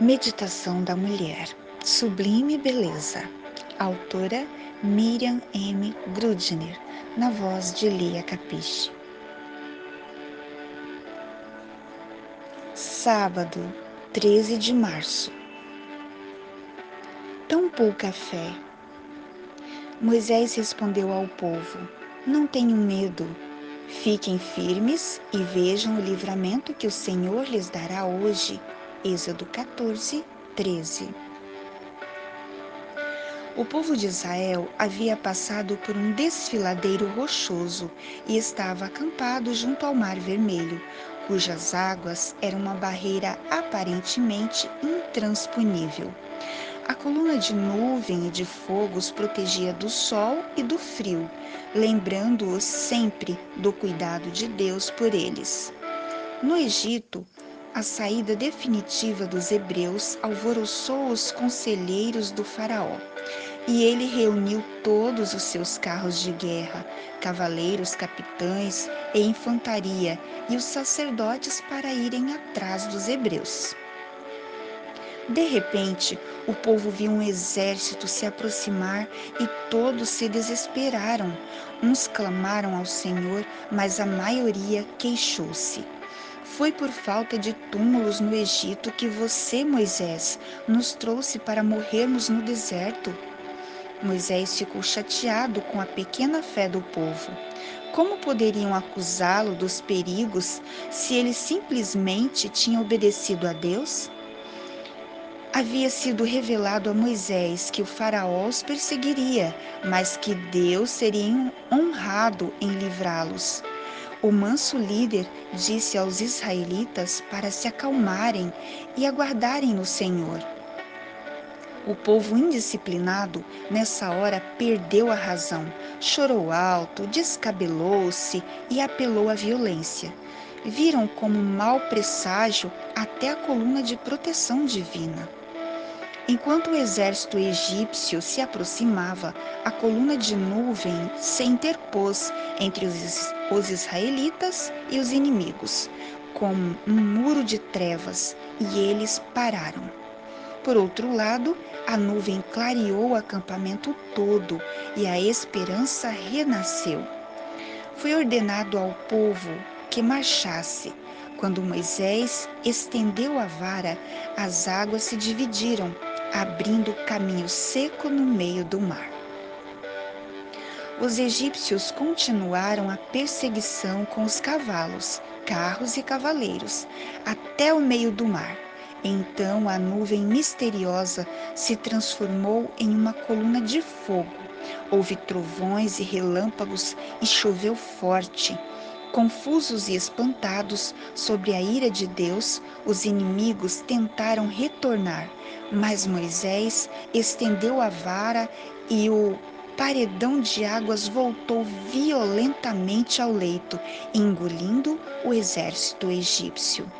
Meditação da Mulher, Sublime Beleza. Autora Miriam M. Grudner, na voz de Lia Capiche. Sábado, 13 de março. Tão pouca fé. Moisés respondeu ao povo: Não tenham medo. Fiquem firmes e vejam o livramento que o Senhor lhes dará hoje Êxodo 14, 13. O povo de Israel havia passado por um desfiladeiro rochoso e estava acampado junto ao Mar Vermelho, cujas águas eram uma barreira aparentemente intransponível. A coluna de nuvem e de fogo os protegia do sol e do frio, lembrando-os sempre do cuidado de Deus por eles. No Egito, a saída definitiva dos hebreus alvoroçou os conselheiros do Faraó. E ele reuniu todos os seus carros de guerra, cavaleiros, capitães e infantaria, e os sacerdotes para irem atrás dos hebreus. De repente, o povo viu um exército se aproximar e todos se desesperaram. Uns clamaram ao Senhor, mas a maioria queixou-se. Foi por falta de túmulos no Egito que você, Moisés, nos trouxe para morrermos no deserto. Moisés ficou chateado com a pequena fé do povo. Como poderiam acusá-lo dos perigos se ele simplesmente tinha obedecido a Deus? Havia sido revelado a Moisés que o Faraó os perseguiria, mas que Deus seria honrado em livrá-los. O manso líder disse aos israelitas para se acalmarem e aguardarem no Senhor. O povo indisciplinado, nessa hora, perdeu a razão, chorou alto, descabelou-se e apelou à violência. Viram como mau presságio até a coluna de proteção divina. Enquanto o exército egípcio se aproximava, a coluna de nuvem se interpôs entre os, os israelitas e os inimigos, como um muro de trevas, e eles pararam. Por outro lado, a nuvem clareou o acampamento todo e a esperança renasceu. Foi ordenado ao povo que marchasse. Quando Moisés estendeu a vara, as águas se dividiram abrindo caminho seco no meio do mar. Os egípcios continuaram a perseguição com os cavalos, carros e cavaleiros, até o meio do mar. Então a nuvem misteriosa se transformou em uma coluna de fogo. Houve trovões e relâmpagos e choveu forte. Confusos e espantados sobre a ira de Deus, os inimigos tentaram retornar, mas Moisés estendeu a vara e o paredão de águas voltou violentamente ao leito, engolindo o exército egípcio.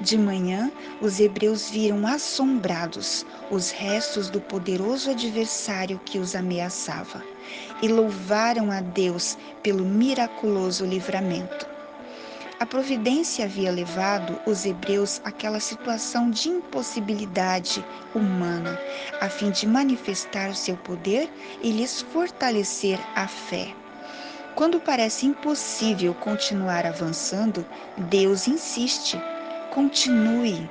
De manhã, os hebreus viram assombrados os restos do poderoso adversário que os ameaçava e louvaram a Deus pelo miraculoso livramento. A providência havia levado os hebreus àquela situação de impossibilidade humana, a fim de manifestar o seu poder e lhes fortalecer a fé. Quando parece impossível continuar avançando, Deus insiste Continue.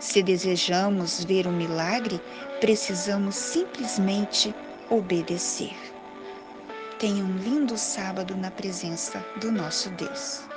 Se desejamos ver um milagre, precisamos simplesmente obedecer. Tenha um lindo sábado na presença do nosso Deus.